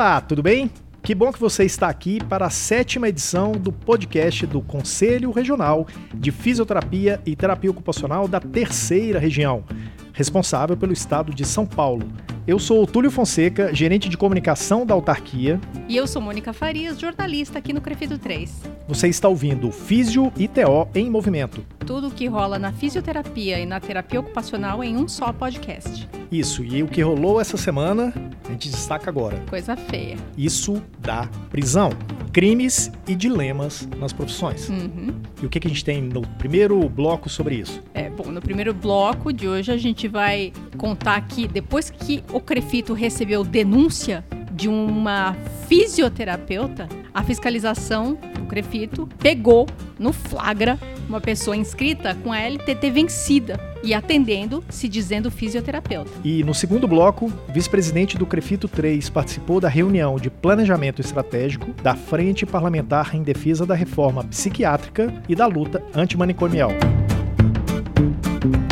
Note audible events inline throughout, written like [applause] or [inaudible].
Olá, tudo bem? Que bom que você está aqui para a sétima edição do podcast do Conselho Regional de Fisioterapia e Terapia Ocupacional da Terceira Região, responsável pelo estado de São Paulo. Eu sou o Túlio Fonseca, gerente de comunicação da autarquia. E eu sou Mônica Farias, jornalista aqui no Crefito 3. Você está ouvindo Físio e TO em Movimento. Tudo o que rola na fisioterapia e na terapia ocupacional em um só podcast. Isso, e o que rolou essa semana, a gente destaca agora. Coisa feia. Isso dá prisão. Crimes e dilemas nas profissões. Uhum. E o que, que a gente tem no primeiro bloco sobre isso? É, bom, no primeiro bloco de hoje a gente vai contar que depois que o Crefito recebeu denúncia de uma fisioterapeuta, a fiscalização do Crefito pegou no flagra uma pessoa inscrita com a LTT vencida e atendendo, se dizendo fisioterapeuta. E no segundo bloco, vice-presidente do Crefito 3 participou da reunião de planejamento estratégico da Frente Parlamentar em Defesa da Reforma Psiquiátrica e da Luta Antimanicomial.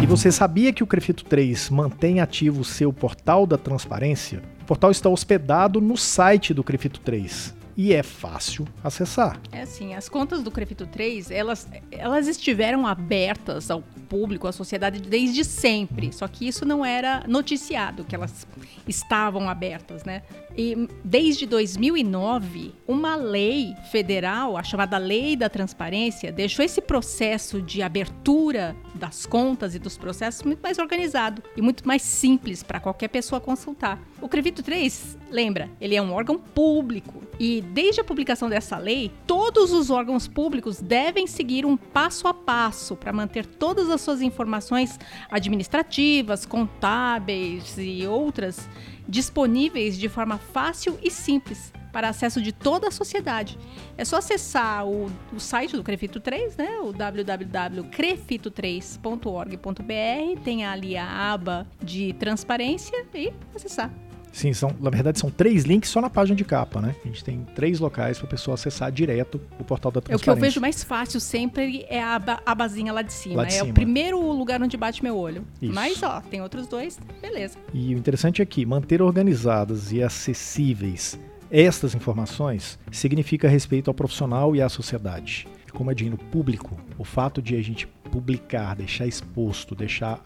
E você sabia que o Crefito 3 mantém ativo o seu portal da transparência? O portal está hospedado no site do Crefito 3 e é fácil acessar. É assim, as contas do Crefito 3, elas, elas estiveram abertas ao público, à sociedade desde sempre, só que isso não era noticiado, que elas estavam abertas, né? E desde 2009, uma lei federal, a chamada Lei da Transparência, deixou esse processo de abertura das contas e dos processos muito mais organizado e muito mais simples para qualquer pessoa consultar. O Crevito 3, lembra, ele é um órgão público e desde a publicação dessa lei, todos os órgãos públicos devem seguir um passo a passo para manter todas as suas informações administrativas, contábeis e outras disponíveis de forma fácil e simples para acesso de toda a sociedade. É só acessar o, o site do Crefito 3, né? o www.crefito3.org.br, tem ali a aba de transparência e acessar. Sim, são, na verdade são três links só na página de capa, né? A gente tem três locais para a pessoa acessar direto o portal da transparência. É o que eu vejo mais fácil sempre é a aba, abazinha lá de cima. Lá de é cima. o primeiro lugar onde bate meu olho. Isso. Mas, ó, tem outros dois, beleza. E o interessante é que manter organizadas e acessíveis estas informações significa respeito ao profissional e à sociedade. Como é no público, o fato de a gente publicar, deixar exposto, deixar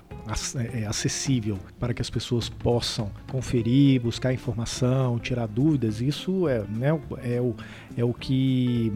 acessível para que as pessoas possam conferir, buscar informação, tirar dúvidas, isso é, né, é, o, é o que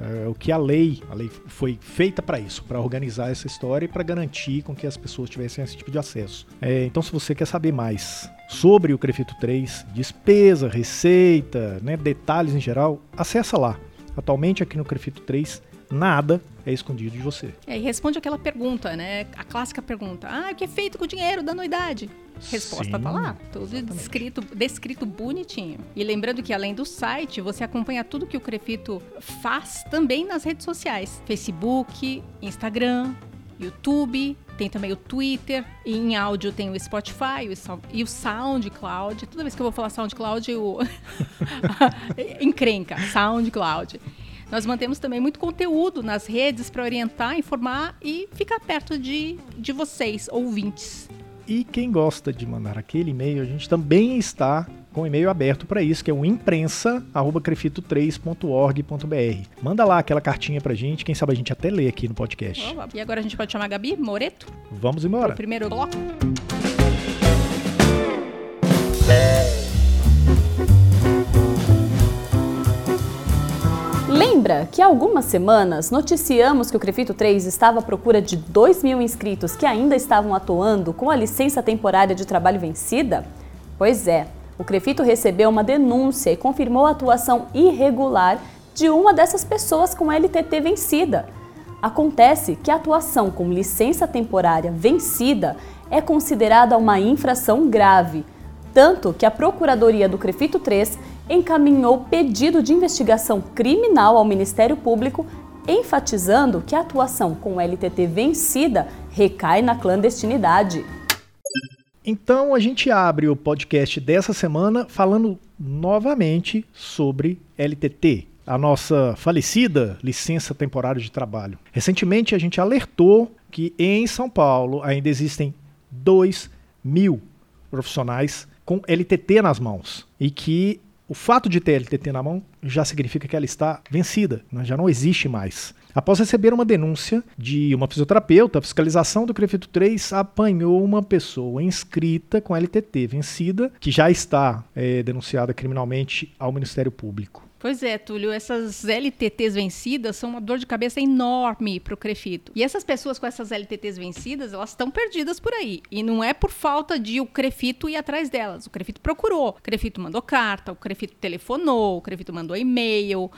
é o que a lei, a lei foi feita para isso, para organizar essa história e para garantir com que as pessoas tivessem esse tipo de acesso. É, então, se você quer saber mais sobre o Crefito 3, despesa, receita, né, detalhes em geral, acessa lá. Atualmente aqui no Crefito 3, nada é escondido de você. É, e responde aquela pergunta, né? A clássica pergunta: Ah, o que é feito com o dinheiro da anuidade? Resposta Sim, tá lá, tudo exatamente. descrito, descrito bonitinho. E lembrando que além do site, você acompanha tudo que o Crefito faz também nas redes sociais: Facebook, Instagram, YouTube, tem também o Twitter, e em áudio tem o Spotify e o SoundCloud. Toda vez que eu vou falar SoundCloud, eu [laughs] encrenca, SoundCloud. Nós mantemos também muito conteúdo nas redes para orientar, informar e ficar perto de, de vocês, ouvintes. E quem gosta de mandar aquele e-mail, a gente também está com o e-mail aberto para isso, que é o imprensa@crefito3.org.br. Manda lá aquela cartinha pra gente, quem sabe a gente até lê aqui no podcast. E agora a gente pode chamar a Gabi Moreto, Vamos embora. primeiro bloco. Lembra que há algumas semanas noticiamos que o Crefito 3 estava à procura de 2 mil inscritos que ainda estavam atuando com a licença temporária de trabalho vencida? Pois é, o Crefito recebeu uma denúncia e confirmou a atuação irregular de uma dessas pessoas com LTT vencida. Acontece que a atuação com licença temporária vencida é considerada uma infração grave, tanto que a Procuradoria do Crefito 3 encaminhou pedido de investigação criminal ao Ministério Público, enfatizando que a atuação com LTT vencida recai na clandestinidade. Então a gente abre o podcast dessa semana falando novamente sobre LTT, a nossa falecida licença temporária de trabalho. Recentemente a gente alertou que em São Paulo ainda existem 2 mil profissionais com LTT nas mãos e que o fato de ter LTT na mão já significa que ela está vencida, né? já não existe mais. Após receber uma denúncia de uma fisioterapeuta, a fiscalização do CREFITO 3 apanhou uma pessoa inscrita com LTT vencida, que já está é, denunciada criminalmente ao Ministério Público. Pois é, Túlio, essas LTTs vencidas são uma dor de cabeça enorme para o Crefito. E essas pessoas com essas LTTs vencidas, elas estão perdidas por aí. E não é por falta de o Crefito ir atrás delas. O Crefito procurou, o Crefito mandou carta, o Crefito telefonou, o Crefito mandou e-mail,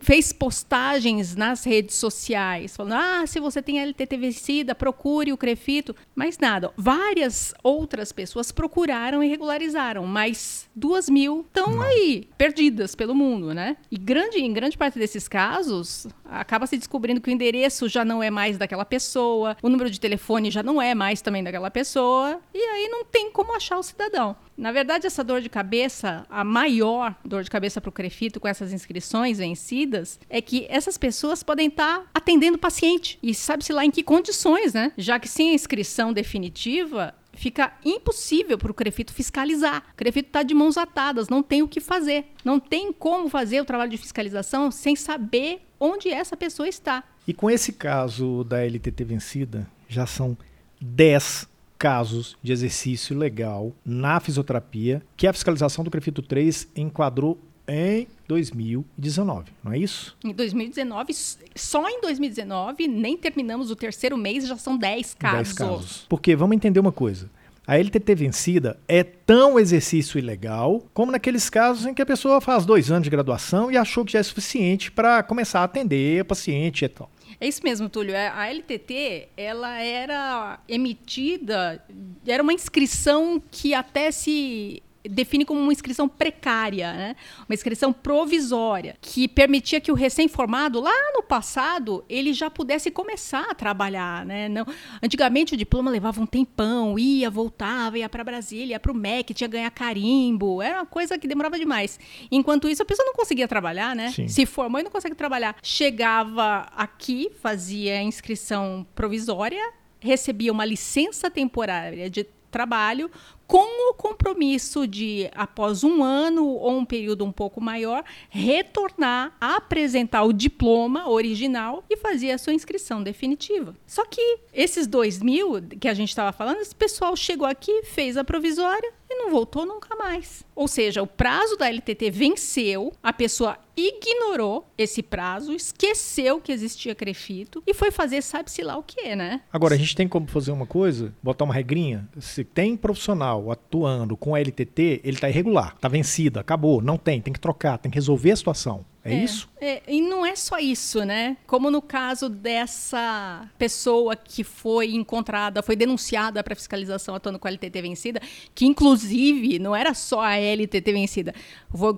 fez postagens nas redes sociais, falando: ah, se você tem LTT vencida, procure o Crefito. Mas nada. Várias outras pessoas procuraram e regularizaram, mas duas mil estão aí, perdidas pelo mundo, né? E grande, em grande parte desses casos, acaba se descobrindo que o endereço já não é mais daquela pessoa, o número de telefone já não é mais também daquela pessoa, e aí não tem como achar o cidadão. Na verdade, essa dor de cabeça, a maior dor de cabeça para o Crefito com essas inscrições vencidas, é que essas pessoas podem estar tá atendendo o paciente. E sabe-se lá em que condições, né? Já que sem a inscrição definitiva, fica impossível para o Crefito fiscalizar. O Crefito está de mãos atadas, não tem o que fazer. Não tem como fazer o trabalho de fiscalização sem saber onde essa pessoa está. E com esse caso da LTT vencida, já são 10 casos de exercício legal na fisioterapia que a fiscalização do CREFITO 3 enquadrou em 2019, não é isso? Em 2019, só em 2019, nem terminamos o terceiro mês, já são 10 casos. 10 casos. Porque vamos entender uma coisa. A LTT vencida é tão exercício ilegal como naqueles casos em que a pessoa faz dois anos de graduação e achou que já é suficiente para começar a atender paciente e tal. É isso mesmo, Túlio. É, a LTT, ela era emitida, era uma inscrição que até se define como uma inscrição precária, né? uma inscrição provisória, que permitia que o recém-formado, lá no passado, ele já pudesse começar a trabalhar. Né? Não, antigamente o diploma levava um tempão, ia, voltava, ia para Brasília, ia para o MEC, tinha que ganhar carimbo, era uma coisa que demorava demais. Enquanto isso, a pessoa não conseguia trabalhar, né? Sim. Se formou e não consegue trabalhar. Chegava aqui, fazia a inscrição provisória, recebia uma licença temporária de trabalho com o compromisso de, após um ano ou um período um pouco maior, retornar, apresentar o diploma original e fazer a sua inscrição definitiva. Só que esses dois mil que a gente estava falando, esse pessoal chegou aqui, fez a provisória e não voltou nunca mais. Ou seja, o prazo da LTT venceu, a pessoa ignorou esse prazo, esqueceu que existia crefito e foi fazer sabe-se lá o que, né? Agora, a gente tem como fazer uma coisa, botar uma regrinha. Se tem profissional atuando com LTT, ele está irregular, está vencido, acabou, não tem, tem que trocar, tem que resolver a situação. É, é isso? É, e não é só isso, né? Como no caso dessa pessoa que foi encontrada, foi denunciada para fiscalização atuando com a LTT vencida, que inclusive não era só a LTT vencida.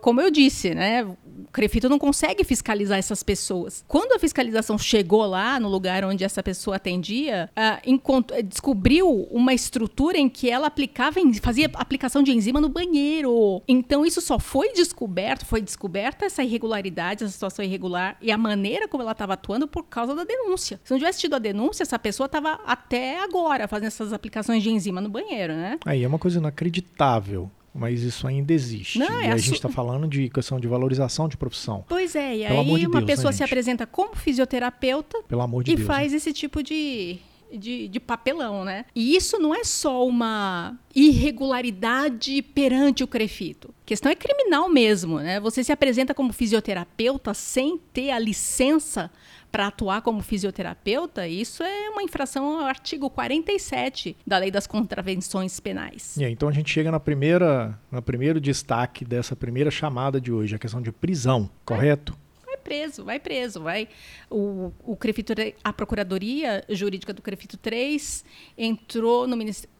Como eu disse, né? O Crefito não consegue fiscalizar essas pessoas. Quando a fiscalização chegou lá, no lugar onde essa pessoa atendia, uh, descobriu uma estrutura em que ela aplicava, fazia aplicação de enzima no banheiro. Então isso só foi descoberto, foi descoberta essa irregularidade, essa situação irregular e a maneira como ela estava atuando por causa da denúncia. Se não tivesse tido a denúncia, essa pessoa estava até agora fazendo essas aplicações de enzima no banheiro, né? Aí é uma coisa inacreditável mas isso ainda existe. Não, é e a, a gente está falando de questão de valorização de profissão. Pois é, e Pelo aí de uma Deus, né, pessoa né, se apresenta como fisioterapeuta Pelo amor de e Deus, faz né? esse tipo de, de, de, papelão, né? E isso não é só uma irregularidade perante o crefito. A questão é criminal mesmo, né? Você se apresenta como fisioterapeuta sem ter a licença para atuar como fisioterapeuta, isso é uma infração ao artigo 47 da Lei das Contravenções Penais. É, então a gente chega na primeira, no primeiro destaque dessa primeira chamada de hoje, a questão de prisão, correto? Preso, vai preso, vai. O, o Crefito, a Procuradoria Jurídica do Crefito 3 entrou no,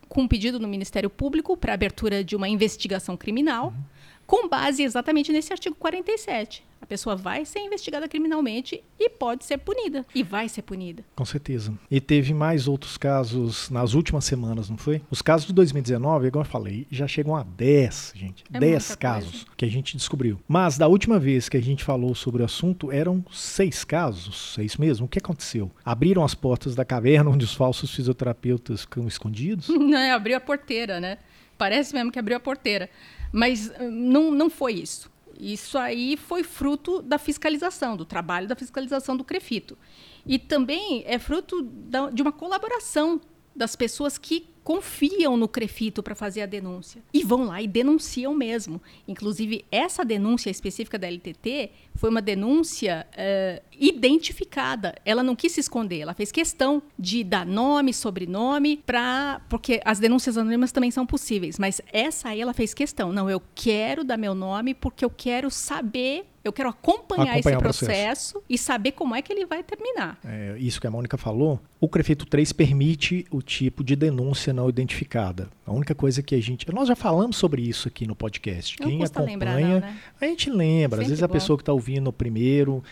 com um pedido no Ministério Público para abertura de uma investigação criminal. Uhum com base exatamente nesse artigo 47. A pessoa vai ser investigada criminalmente e pode ser punida. E vai ser punida. Com certeza. E teve mais outros casos nas últimas semanas, não foi? Os casos de 2019, igual eu falei, já chegam a 10, gente. É 10 casos coisa. que a gente descobriu. Mas da última vez que a gente falou sobre o assunto, eram seis casos. Seis mesmo. O que aconteceu? Abriram as portas da caverna onde os falsos fisioterapeutas ficam escondidos? [laughs] Não, é, abriu a porteira, né? Parece mesmo que abriu a porteira. Mas hum, não, não foi isso. Isso aí foi fruto da fiscalização, do trabalho da fiscalização do Crefito. E também é fruto da, de uma colaboração das pessoas que confiam no Crefito para fazer a denúncia e vão lá e denunciam mesmo. Inclusive, essa denúncia específica da LTT foi uma denúncia uh, identificada. Ela não quis se esconder, ela fez questão de dar nome, sobrenome, para porque as denúncias anônimas também são possíveis, mas essa aí ela fez questão. Não, eu quero dar meu nome porque eu quero saber eu quero acompanhar, acompanhar esse processo, processo, e saber como é que ele vai terminar. É, isso que a Mônica falou, o Crefito 3 permite o tipo de denúncia não identificada. A única coisa que a gente. Nós já falamos sobre isso aqui no podcast. Não Quem acompanha, lembrar, não, né? a gente lembra. Sempre Às vezes bom. a pessoa que está ouvindo o primeiro,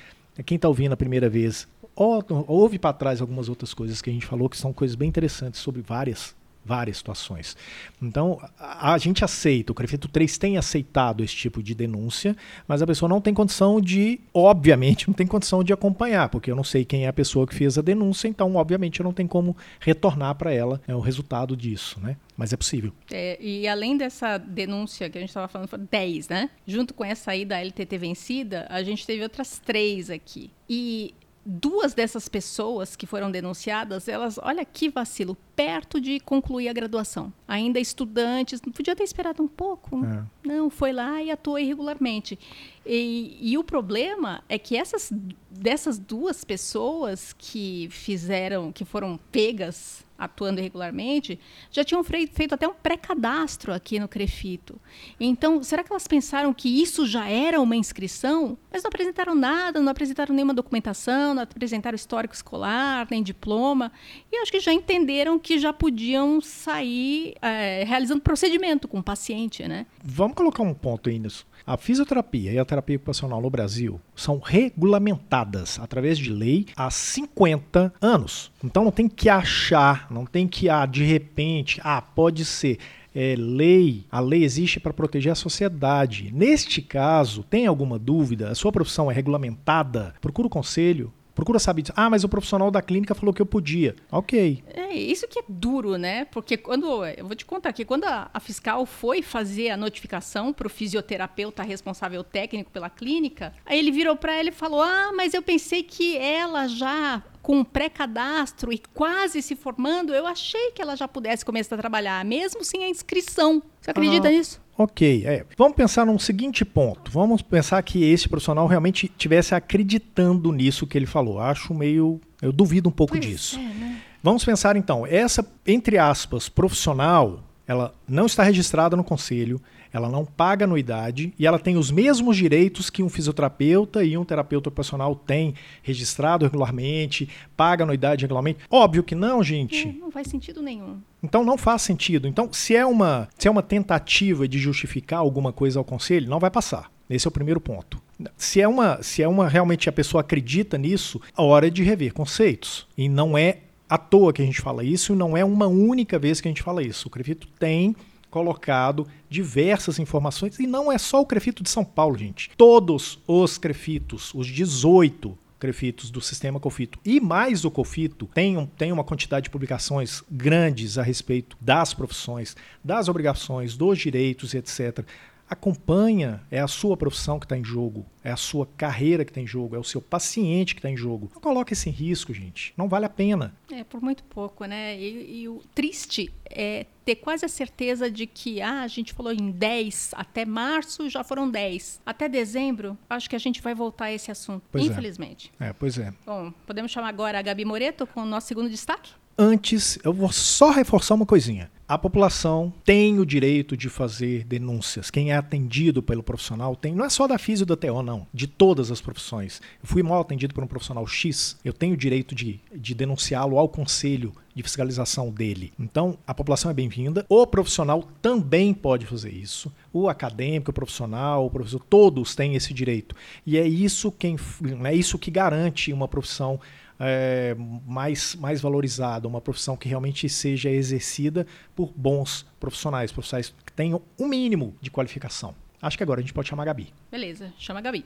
quem está ouvindo a primeira vez, ouve para trás algumas outras coisas que a gente falou, que são coisas bem interessantes sobre várias várias situações. Então, a, a, gente aceita, o Crefito 3 tem aceitado esse tipo de denúncia, mas a pessoa não tem condição de, obviamente, [laughs] não tem condição de acompanhar, porque eu não sei quem é a pessoa que fez a denúncia, então, obviamente, eu não tenho como retornar para ela é, o resultado disso, né? Mas é possível. É, e além dessa denúncia que a gente estava falando, foram 10, né? Junto com essa aí da LTT vencida, a gente teve outras três aqui. E duas dessas pessoas que foram denunciadas, elas, olha que vacilo, perto de concluir a graduação. Ainda estudantes, não podia ter esperado um pouco. É. Não, foi lá e atuou irregularmente. E, e, o problema é que essas dessas duas pessoas que fizeram, que foram pegas atuando irregularmente, já tinham feito até um pré-cadastro aqui no Crefito. Então, será que elas pensaram que isso já era uma inscrição? Mas não apresentaram nada, não apresentaram nenhuma documentação, não apresentaram histórico escolar, nem diploma. E acho que já entenderam que já podiam sair é, realizando procedimento com o paciente, né? Vamos colocar um ponto aí nisso. A fisioterapia e a terapia ocupacional no Brasil são regulamentadas através de lei há 50 anos. Então não tem que achar, não tem que, ah, de repente, ah, pode ser. É, lei, a lei existe para proteger a sociedade. Neste caso, tem alguma dúvida? A sua profissão é regulamentada? Procura o conselho, Procura saber disso. Ah, mas o profissional da clínica falou que eu podia. Ok. É, isso que é duro, né? Porque quando. Eu vou te contar aqui, quando a, a fiscal foi fazer a notificação para o fisioterapeuta responsável técnico pela clínica, aí ele virou para ela e falou: Ah, mas eu pensei que ela já com pré-cadastro e quase se formando, eu achei que ela já pudesse começar a trabalhar, mesmo sem a inscrição. Você acredita ah, nisso? Ok, é. vamos pensar num seguinte ponto. Vamos pensar que esse profissional realmente tivesse acreditando nisso que ele falou. Acho meio. Eu duvido um pouco pois disso. É, né? Vamos pensar então, essa, entre aspas, profissional, ela não está registrada no conselho, ela não paga anuidade e ela tem os mesmos direitos que um fisioterapeuta e um terapeuta ocupacional têm, registrado regularmente, paga anuidade regularmente. Óbvio que não, gente. Não, não faz sentido nenhum. Então não faz sentido. Então, se é uma, se é uma tentativa de justificar alguma coisa ao conselho, não vai passar. Esse é o primeiro ponto. Se é uma, se é uma realmente a pessoa acredita nisso, a hora é de rever conceitos. E não é à toa que a gente fala isso, e não é uma única vez que a gente fala isso. O Crefito tem colocado diversas informações e não é só o Crefito de São Paulo, gente. Todos os Crefitos, os 18 Crefitos do sistema Cofito e mais o Cofito tem, tem uma quantidade de publicações grandes a respeito das profissões, das obrigações, dos direitos, etc acompanha, é a sua profissão que está em jogo, é a sua carreira que está em jogo, é o seu paciente que está em jogo. Não coloque esse risco, gente. Não vale a pena. É, por muito pouco, né? E, e, o triste é ter quase a certeza de que, ah, a gente falou em 10, até março já foram 10. Até dezembro, acho que a gente vai voltar a esse assunto, pois é. infelizmente. É. é, pois é. Bom, podemos chamar agora a Gabi Moreto com o nosso segundo destaque? Antes, eu vou só reforçar uma coisinha. A população tem o direito de fazer denúncias. Quem é atendido pelo profissional tem, não é só da físio da TO, não, de todas as profissões. Eu fui mal atendido por um profissional X, eu tenho o direito de, de denunciá-lo ao conselho de fiscalização dele. Então, a população é bem-vinda. O profissional também pode fazer isso. O acadêmico, o profissional, o professor, todos têm esse direito. E é isso quem é isso que garante uma profissão é, mais, mais valorizada, uma profissão que realmente seja exercida por bons profissionais, profissionais que tenham o um mínimo de qualificação. Acho que agora a gente pode chamar a Gabi. Beleza, chama a Gabi.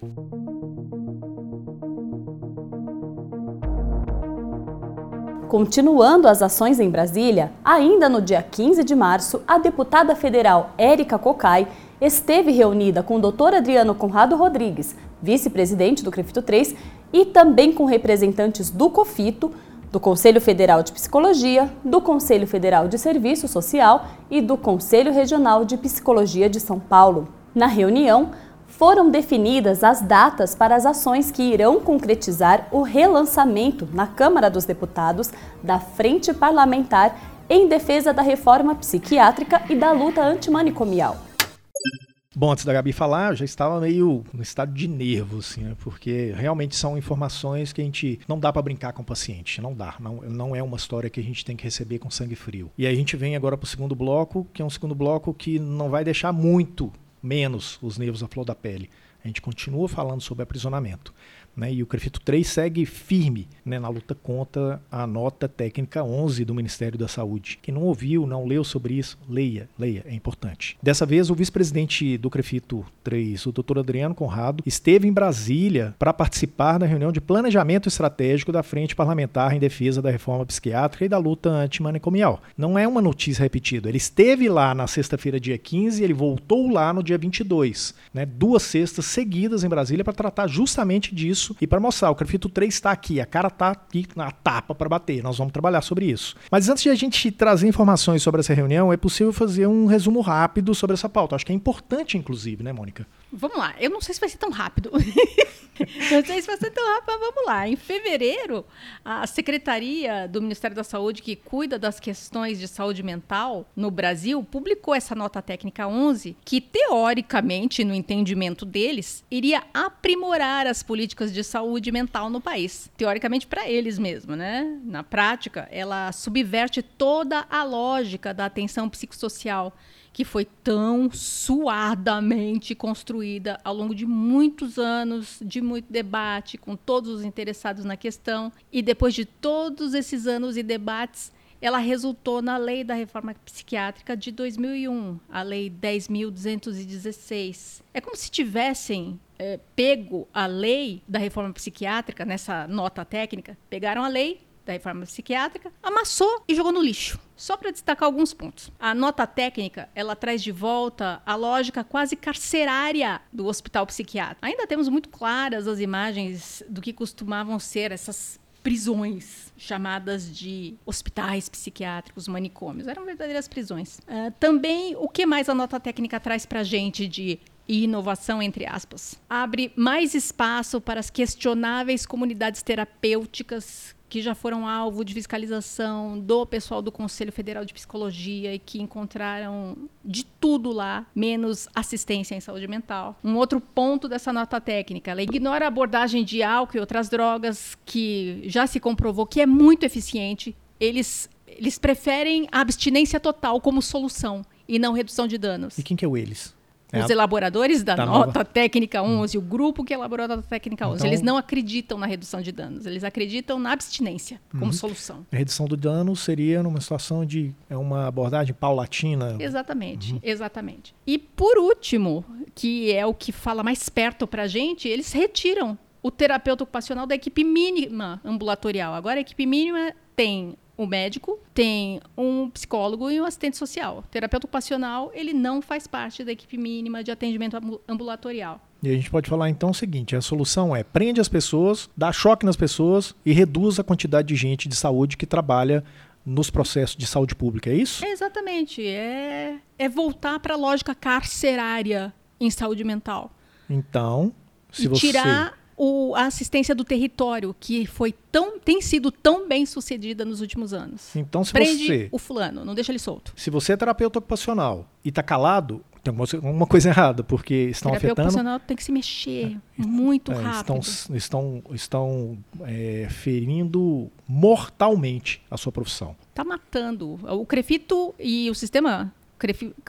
Continuando as ações em Brasília, ainda no dia 15 de março, a deputada federal Érica Cocai esteve reunida com o Dr. Adriano Conrado Rodrigues, vice-presidente do CREFITO 3, e também com representantes do COFITO, do Conselho Federal de Psicologia, do Conselho Federal de Serviço Social e do Conselho Regional de Psicologia de São Paulo. Na reunião, foram definidas as datas para as ações que irão concretizar o relançamento na Câmara dos Deputados da Frente Parlamentar em defesa da reforma psiquiátrica e da luta antimanicomial. Bom, antes da Gabi falar, eu já estava meio no estado de nervo, assim, né? porque realmente são informações que a gente não dá para brincar com o paciente, não dá, não, não é uma história que a gente tem que receber com sangue frio. E aí a gente vem agora para o segundo bloco, que é um segundo bloco que não vai deixar muito menos os nervos à flor da pele. A gente continua falando sobre aprisionamento. Né, e o CREFITO 3 segue firme né, na luta contra a nota técnica 11 do Ministério da Saúde. Quem não ouviu, não leu sobre isso, leia, leia, é importante. Dessa vez, o vice-presidente do CREFITO 3, o Dr. Adriano Conrado, esteve em Brasília para participar da reunião de planejamento estratégico da Frente Parlamentar em defesa da reforma psiquiátrica e da luta antimanicomial. Não é uma notícia repetida. Ele esteve lá na sexta-feira, dia 15, e ele voltou lá no dia 22. Né, duas sextas seguidas em Brasília para tratar justamente disso isso e para mostrar. O Crefito 3 está aqui, a cara está aqui na tapa para bater. Nós vamos trabalhar sobre isso. Mas antes de a gente trazer informações sobre essa reunião, é possível fazer um resumo rápido sobre essa pauta. Acho que é importante, inclusive, né, Mônica? Vamos lá. Eu não sei se vai ser tão rápido. [laughs] não sei se vai ser tão rápido, mas vamos lá. Em fevereiro, a Secretaria do Ministério da Saúde, que cuida das questões de saúde mental no Brasil, publicou essa nota técnica 11, que teoricamente, no entendimento deles, iria aprimorar as políticas de saúde mental no país. Teoricamente, para eles mesmo, né? Na prática, ela subverte toda a lógica da atenção psicossocial que foi tão suadamente construída ao longo de muitos anos, de muito debate, com todos os interessados na questão. E depois de todos esses anos e debates, ela resultou na Lei da Reforma Psiquiátrica de 2001, a Lei 10.216. É como se tivessem é, pego a lei da reforma psiquiátrica nessa nota técnica, pegaram a lei, da reforma psiquiátrica, amassou e jogou no lixo. Só para destacar alguns pontos. A nota técnica, ela traz de volta a lógica quase carcerária do hospital psiquiátrico. Ainda temos muito claras as imagens do que costumavam ser essas prisões chamadas de hospitais psiquiátricos, manicômios. Eram verdadeiras prisões. Uh, também, o que mais a nota técnica traz para gente de inovação, entre aspas? Abre mais espaço para as questionáveis comunidades terapêuticas que já foram alvo de fiscalização do pessoal do Conselho Federal de Psicologia e que encontraram de tudo lá, menos assistência em saúde mental. Um outro ponto dessa nota técnica, ela ignora a abordagem de álcool e outras drogas que já se comprovou que é muito eficiente. Eles, eles preferem a abstinência total como solução e não redução de danos. E quem que é o eles? É os elaboradores da, da nota nova. técnica 11, hum. o grupo que elaborou a nota técnica 11, então, eles não acreditam na redução de danos, eles acreditam na abstinência como uhum. solução. A redução do dano seria numa situação de é uma abordagem paulatina. Exatamente, uhum. exatamente. E por último, que é o que fala mais perto para a gente, eles retiram o terapeuta ocupacional da equipe mínima ambulatorial. Agora a equipe mínima tem o médico, tem um psicólogo e um assistente social. O terapeuta ocupacional, ele não faz parte da equipe mínima de atendimento ambulatorial. E a gente pode falar então o seguinte: a solução é prende as pessoas, dá choque nas pessoas e reduz a quantidade de gente de saúde que trabalha nos processos de saúde pública, é isso? É exatamente. É, é voltar para a lógica carcerária em saúde mental. Então, se e você. Tirar o, a assistência do território, que foi tão, tem sido tão bem sucedida nos últimos anos. Então, se Prende você. o fulano, não deixa ele solto. Se você é terapeuta ocupacional e está calado, tem alguma coisa errada, porque estão terapeuta afetando. ocupacional tem que se mexer é, muito é, rápido. Estão, estão, estão é, ferindo mortalmente a sua profissão. Está matando. O Crefito e o sistema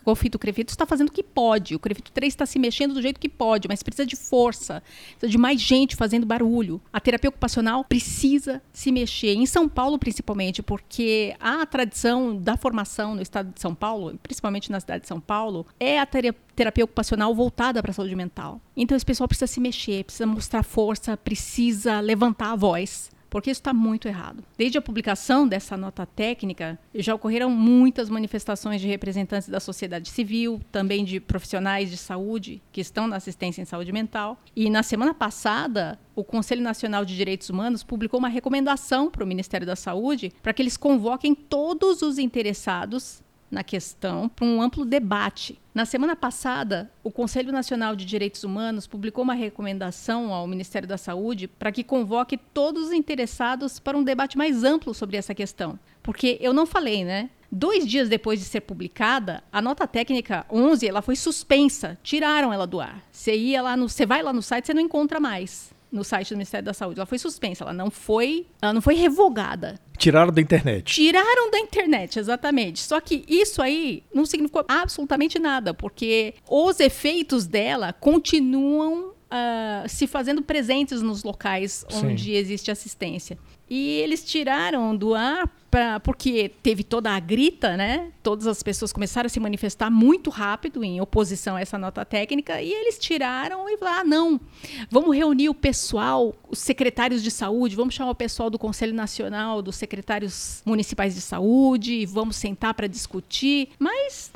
Confito Crefito está fazendo o que pode. O Crefito 3 está se mexendo do jeito que pode, mas precisa de força, precisa de mais gente fazendo barulho. A terapia ocupacional precisa se mexer, em São Paulo principalmente, porque a tradição da formação no estado de São Paulo, principalmente na cidade de São Paulo, é a terapia ocupacional voltada para a saúde mental. Então esse pessoal precisa se mexer, precisa mostrar força, precisa levantar a voz porque isso está muito errado. Desde a publicação dessa nota técnica, já ocorreram muitas manifestações de representantes da sociedade civil, também de profissionais de saúde que estão na assistência em saúde mental. E na semana passada, o Conselho Nacional de Direitos Humanos publicou uma recomendação para o Ministério da Saúde para que eles convoquem todos os interessados na questão para um amplo debate. Na semana passada, o Conselho Nacional de Direitos Humanos publicou uma recomendação ao Ministério da Saúde para que convoque todos os interessados para um debate mais amplo sobre essa questão. Porque eu não falei, né? Dois dias depois de ser publicada, a nota técnica 11 ela foi suspensa, tiraram ela do ar. Você ia lá no, você vai lá no site, você não encontra mais no site do Ministério da Saúde. Ela foi suspensa, ela não foi, ela não foi revogada. Tiraram da internet. Tiraram da internet, exatamente. Só que isso aí não significou absolutamente nada, porque os efeitos dela continuam uh, se fazendo presentes nos locais onde Sim. existe assistência. E eles tiraram do ar pra, porque teve toda a grita, né? Todas as pessoas começaram a se manifestar muito rápido em oposição a essa nota técnica e eles tiraram e falaram: ah, não, vamos reunir o pessoal, os secretários de saúde, vamos chamar o pessoal do Conselho Nacional, dos secretários municipais de saúde, vamos sentar para discutir. Mas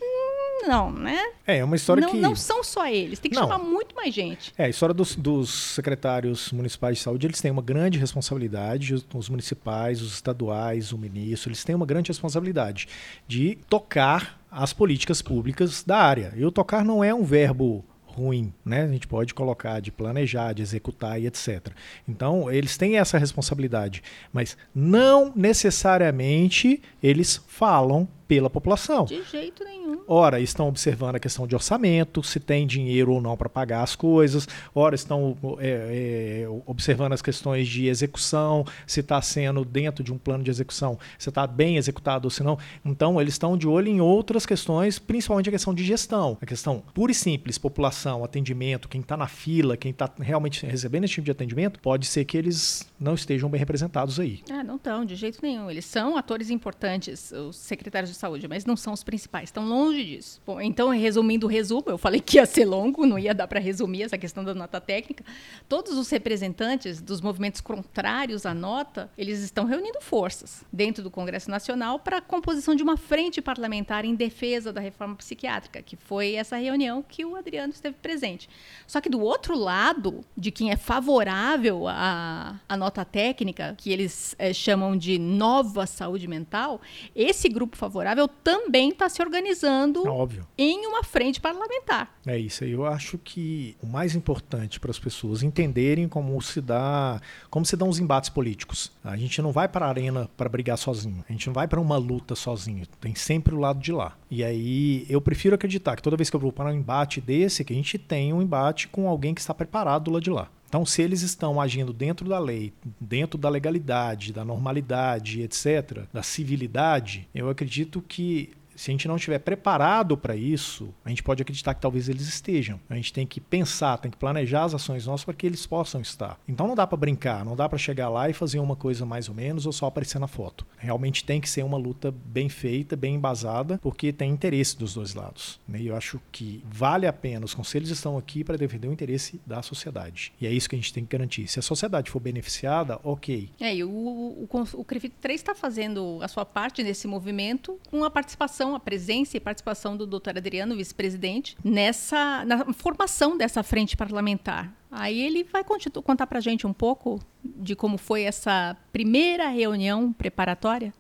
não, né? É, é uma história não, que. Não são só eles, tem que não. chamar muito mais gente. É, a história dos, dos, secretários municipais de saúde, eles têm uma grande responsabilidade, os municipais, os estaduais, o ministro, eles têm uma grande responsabilidade de tocar as políticas públicas da área. E o tocar não é um verbo ruim, né? A gente pode colocar de planejar, de executar e etc. Então, eles têm essa responsabilidade, mas não necessariamente eles falam pela população. De jeito nenhum. Ora, estão observando a questão de orçamento, se tem dinheiro ou não para pagar as coisas. Ora, estão é, é, observando as questões de execução, se está sendo dentro de um plano de execução, se está bem executado ou se não. Então, eles estão de olho em outras questões, principalmente a questão de gestão. A questão pura e simples, população, atendimento, quem está na fila, quem está realmente recebendo esse tipo de atendimento, pode ser que eles não estejam bem representados aí. Ah, não estão, de jeito nenhum. Eles são atores importantes, os secretários de saúde, mas não são os principais, estão longe disso. Bom, então, resumindo o resumo, eu falei que ia ser longo, não ia dar para resumir essa questão da nota técnica. Todos os representantes dos movimentos contrários à nota, eles estão reunindo forças dentro do Congresso Nacional para a composição de uma frente parlamentar em defesa da reforma psiquiátrica, que foi essa reunião que o Adriano esteve presente. Só que do outro lado, de quem é favorável à, à nota técnica, que eles é, chamam de nova saúde mental, esse grupo favorável favorável também está se organizando Óbvio. em uma frente parlamentar. É isso aí. Eu acho que o mais importante para as pessoas entenderem como se dá, como se dão os embates políticos. A gente não vai para a arena para brigar sozinho. A gente não vai para uma luta sozinho. Tem sempre o lado de lá. E aí eu prefiro acreditar que toda vez que eu vou para um embate desse, que a gente tem um embate com alguém que está preparado do lado de lá. Então, se eles estão agindo dentro da lei, dentro da legalidade, da normalidade, etc., da civilidade, eu acredito que se a gente não estiver preparado para isso, a gente pode acreditar que talvez eles estejam. A gente tem que pensar, tem que planejar as ações nossas para que eles possam estar. Então não dá para brincar, não dá para chegar lá e fazer uma coisa mais ou menos ou só aparecer na foto. Realmente tem que ser uma luta bem feita, bem embasada, porque tem interesse dos dois lados. Né? E eu acho que vale a pena, os conselhos estão aqui para defender o interesse da sociedade. E é isso que a gente tem que garantir. Se a sociedade for beneficiada, ok. É, e o, o, o, o CREFIT 3 está fazendo a sua parte nesse movimento com a participação a presença e participação do doutor Adriano, vice-presidente, nessa na formação dessa frente parlamentar. Aí ele vai contar para a gente um pouco de como foi essa primeira reunião preparatória.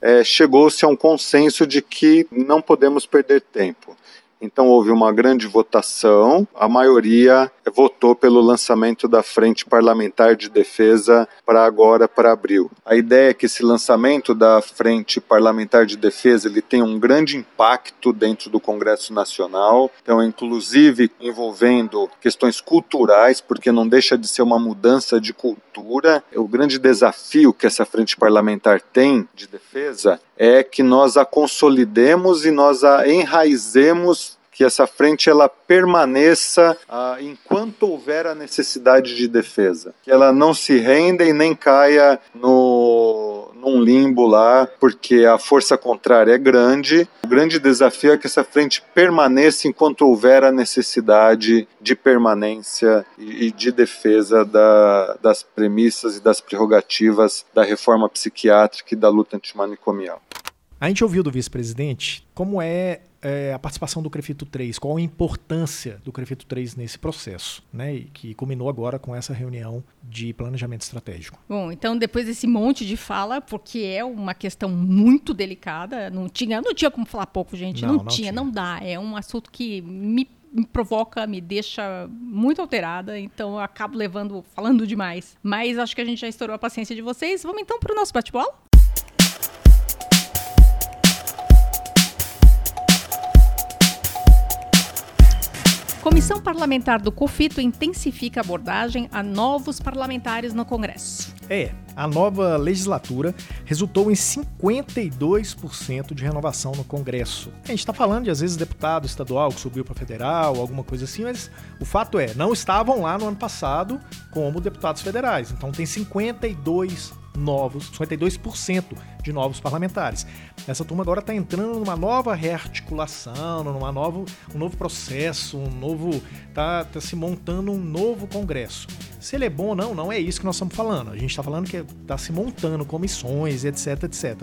É, Chegou-se a um consenso de que não podemos perder tempo. Então houve uma grande votação, a maioria votou pelo lançamento da Frente Parlamentar de Defesa para agora, para abril. A ideia é que esse lançamento da Frente Parlamentar de Defesa ele tem um grande impacto dentro do Congresso Nacional, então inclusive envolvendo questões culturais, porque não deixa de ser uma mudança de cultura. O grande desafio que essa Frente Parlamentar tem de defesa é que nós a consolidemos e nós a enraizemos que essa frente ela permaneça ah, enquanto houver a necessidade de defesa, que ela não se renda e nem caia no num limbo lá, porque a força contrária é grande. O grande desafio é que essa frente permaneça enquanto houver a necessidade de permanência e de defesa da, das premissas e das prerrogativas da reforma psiquiátrica e da luta antimanicomial. A gente ouviu do vice-presidente como é, é, a participação do Crefito 3, qual a importância do Crefito 3 nesse processo, né? E que culminou agora com essa reunião de planejamento estratégico. Bom, então depois desse monte de fala, porque é uma questão muito delicada, não tinha, não tinha como falar pouco, gente, não, não, não tinha, tinha, não dá. É um assunto que me me provoca, me deixa muito alterada, então eu acabo levando, falando demais. Mas acho que a gente já estourou a paciência de vocês. Vamos então para o nosso bate-bola? Comissão Parlamentar do COFITO intensifica a abordagem a novos parlamentares no Congresso. É, a nova legislatura resultou em 52% de renovação no Congresso. A gente está falando de, às vezes, deputado estadual que subiu para federal, alguma coisa assim, mas o fato é, não estavam lá no ano passado como deputados federais. Então tem 52 novos, 52% de novos parlamentares. Essa turma agora está entrando numa nova rearticulação, numa nova, um novo processo, um novo. Está tá se montando um novo Congresso. Se ele é bom ou não, não é isso que nós estamos falando. A gente está falando que está se montando comissões, etc, etc.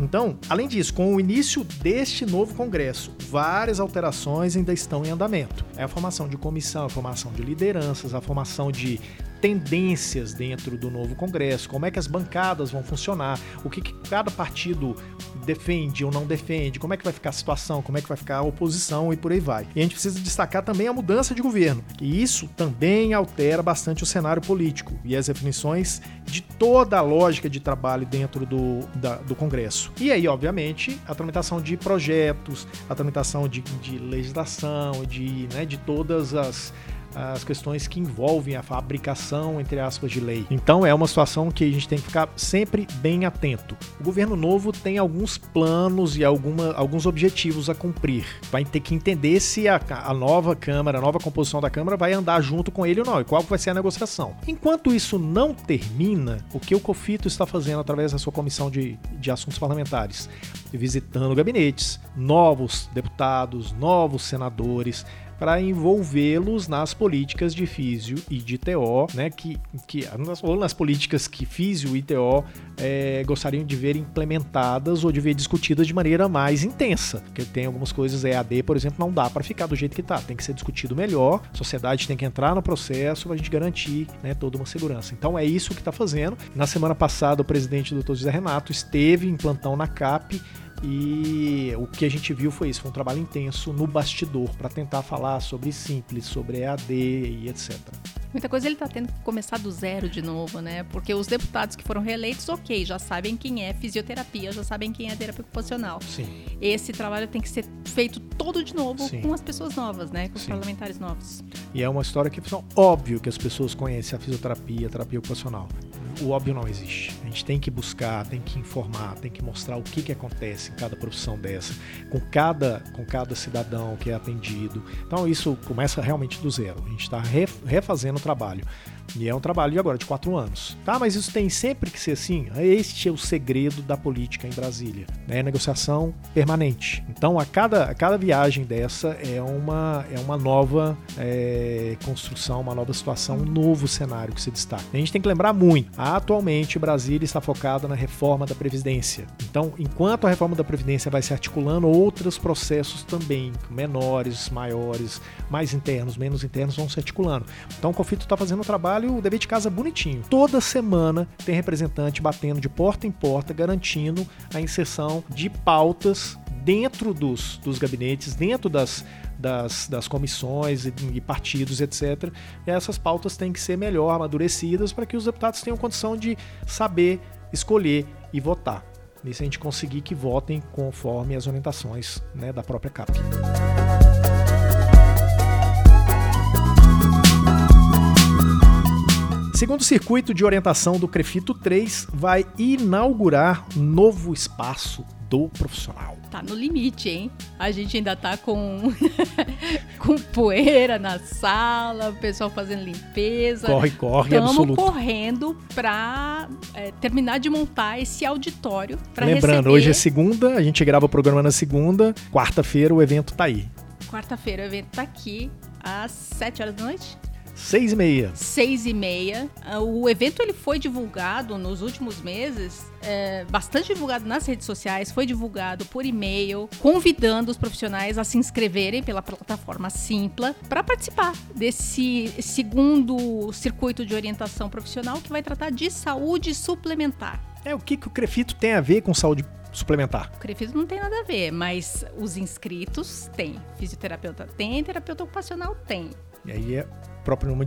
Então, além disso, com o início deste novo Congresso, várias alterações ainda estão em andamento. É a formação de comissão, a formação de lideranças, a formação de tendências dentro do novo Congresso, como é que as bancadas vão funcionar, o que, que cada partido defende ou não defende, como é que vai ficar a situação, como é que vai ficar a oposição e por aí vai. E a gente precisa destacar também a mudança de governo, e isso também altera bastante o cenário político e as definições de toda a lógica de trabalho dentro do, da, do Congresso. E aí, obviamente, a tramitação de projetos, a tramitação de, de legislação, de, né, de todas as as questões que envolvem a fabricação, entre aspas, de lei. Então é uma situação que a gente tem que ficar sempre bem atento. O governo novo tem alguns planos e alguma, alguns objetivos a cumprir. Vai ter que entender se a, a nova Câmara, a nova composição da Câmara vai andar junto com ele ou não, e qual vai ser a negociação. Enquanto isso não termina, o que o COFITO está fazendo através da sua comissão de, de assuntos parlamentares? Visitando gabinetes, novos deputados, novos senadores, para envolvê-los nas políticas de físio e de TO, né, que, que, ou nas políticas que físio e TO é, gostariam de ver implementadas ou de ver discutidas de maneira mais intensa. Porque tem algumas coisas, EAD, por exemplo, não dá para ficar do jeito que está, tem que ser discutido melhor, a sociedade tem que entrar no processo para a gente garantir né, toda uma segurança. Então é isso que está fazendo. Na semana passada, o presidente Dr. José Renato esteve em plantão na CAP e o que a gente viu foi isso, foi um trabalho intenso no bastidor para tentar falar sobre simples, sobre EAD e etc. Muita coisa ele está tendo que começar do zero de novo, né? Porque os deputados que foram reeleitos, ok, já sabem quem é fisioterapia, já sabem quem é terapia ocupacional. Sim. Esse trabalho tem que ser feito todo de novo Sim. com as pessoas novas, né? Com os Sim. parlamentares novos. E é uma história que é óbvio que as pessoas conhecem a fisioterapia, a terapia ocupacional o óbvio não existe. A gente tem que buscar, tem que informar, tem que mostrar o que, que acontece em cada profissão dessa, com cada, com cada cidadão que é atendido. Então isso começa realmente do zero. A gente está refazendo o trabalho. E é um trabalho de agora, de quatro anos. Tá, mas isso tem sempre que ser assim. Este é o segredo da política em Brasília. Né? Negociação permanente. Então, a cada, a cada viagem dessa é uma, é uma nova é, construção, uma nova situação, um novo cenário que se destaca. A gente tem que lembrar muito. Atualmente, Brasília está focada na reforma da Previdência. Então, enquanto a reforma da Previdência vai se articulando, outros processos também, menores, maiores, mais internos, menos internos, vão se articulando. Então, o conflito está fazendo um trabalho trabalho, o dever de casa bonitinho. Toda semana tem representante batendo de porta em porta, garantindo a inserção de pautas dentro dos, dos gabinetes, dentro das, das, das comissões e, e, partidos, etc. E essas pautas têm que ser melhor amadurecidas para que os deputados tenham condição de saber escolher e votar. E se a gente conseguir que votem conforme as orientações né, da própria CAP. Segundo circuito de orientação do Crefito 3, vai inaugurar novo espaço do profissional. Tá no limite, hein? A gente ainda tá com, [laughs] com poeira na sala, o pessoal fazendo limpeza. Corre, corre, Estamos absoluto. correndo para terminar de montar esse auditório. Lembrando, receber... hoje é segunda, a gente grava o programa na segunda, quarta-feira o evento tá aí. Quarta-feira o evento tá aqui às 7 horas da noite. Seis e meia. seis e meia. Ah, O evento ele foi divulgado nos últimos meses, é, bastante divulgado nas redes sociais, foi divulgado por e-mail, convidando os profissionais a se inscreverem pela plataforma Simpla para participar desse segundo circuito de orientação profissional que vai tratar de saúde suplementar. É o que, que o Crefito tem a ver com saúde suplementar? O Crefito não tem nada a ver, mas os inscritos têm. Fisioterapeuta tem, terapeuta ocupacional tem. E aí é próprio nome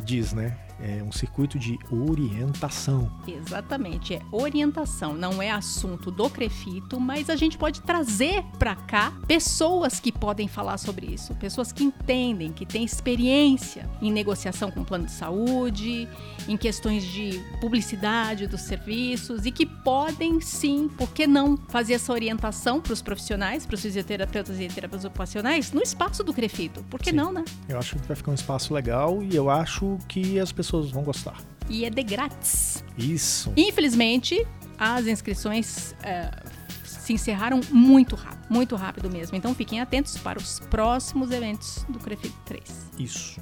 diz, né? É um circuito de orientação. Exatamente, é orientação, não é assunto do Crefito, mas a gente pode trazer para cá pessoas que podem falar sobre isso, pessoas que entendem, que têm experiência em negociação com o plano de saúde, em questões de publicidade dos serviços e que podem sim, por que não, fazer essa orientação para os profissionais, para os fisioterapeutas e terapeutas ocupacionais no espaço do Crefito. Por que Sim. não, né? Eu acho que vai ficar um espaço legal e eu acho que as pessoas vão gostar. E é de grátis. Isso. Infelizmente, as inscrições é, se encerraram muito rápido, muito rápido mesmo. Então fiquem atentos para os próximos eventos do Crefito 3. Isso.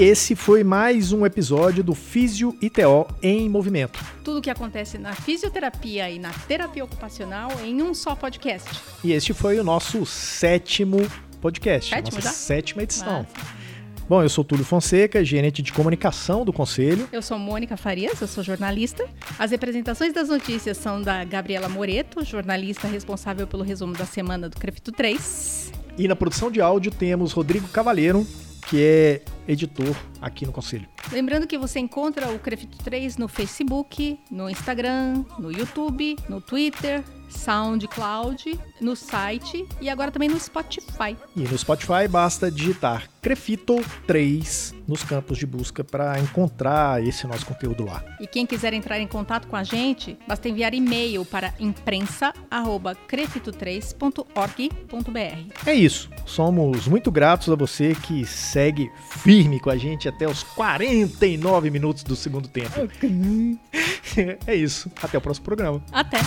E esse foi mais um episódio do Físio ITO em Movimento. Tudo o que acontece na fisioterapia e na terapia ocupacional em um só podcast. E este foi o nosso sétimo podcast, Sétimo nossa já? sétima edição. Bom, eu sou Túlio Fonseca, gerente de comunicação do Conselho. Eu sou Mônica Farias, eu sou jornalista. As representações das notícias são da Gabriela Moreto, jornalista responsável pelo resumo da semana do Crefito 3. E na produção de áudio temos Rodrigo Cavalheiro, que é editor aqui no Conselho. Lembrando que você encontra o Crefito 3 no Facebook, no Instagram, no YouTube, no Twitter, SoundCloud, no site e agora também no Spotify. E no Spotify basta digitar Crefito 3 nos campos de busca para encontrar esse nosso conteúdo lá. E quem quiser entrar em contato com a gente, basta enviar e-mail para imprensa@crefito3.org.br. É isso. Somos muito gratos a você que segue firme com a gente até os 49 minutos do segundo tempo. [laughs] é isso. Até o próximo programa. Até!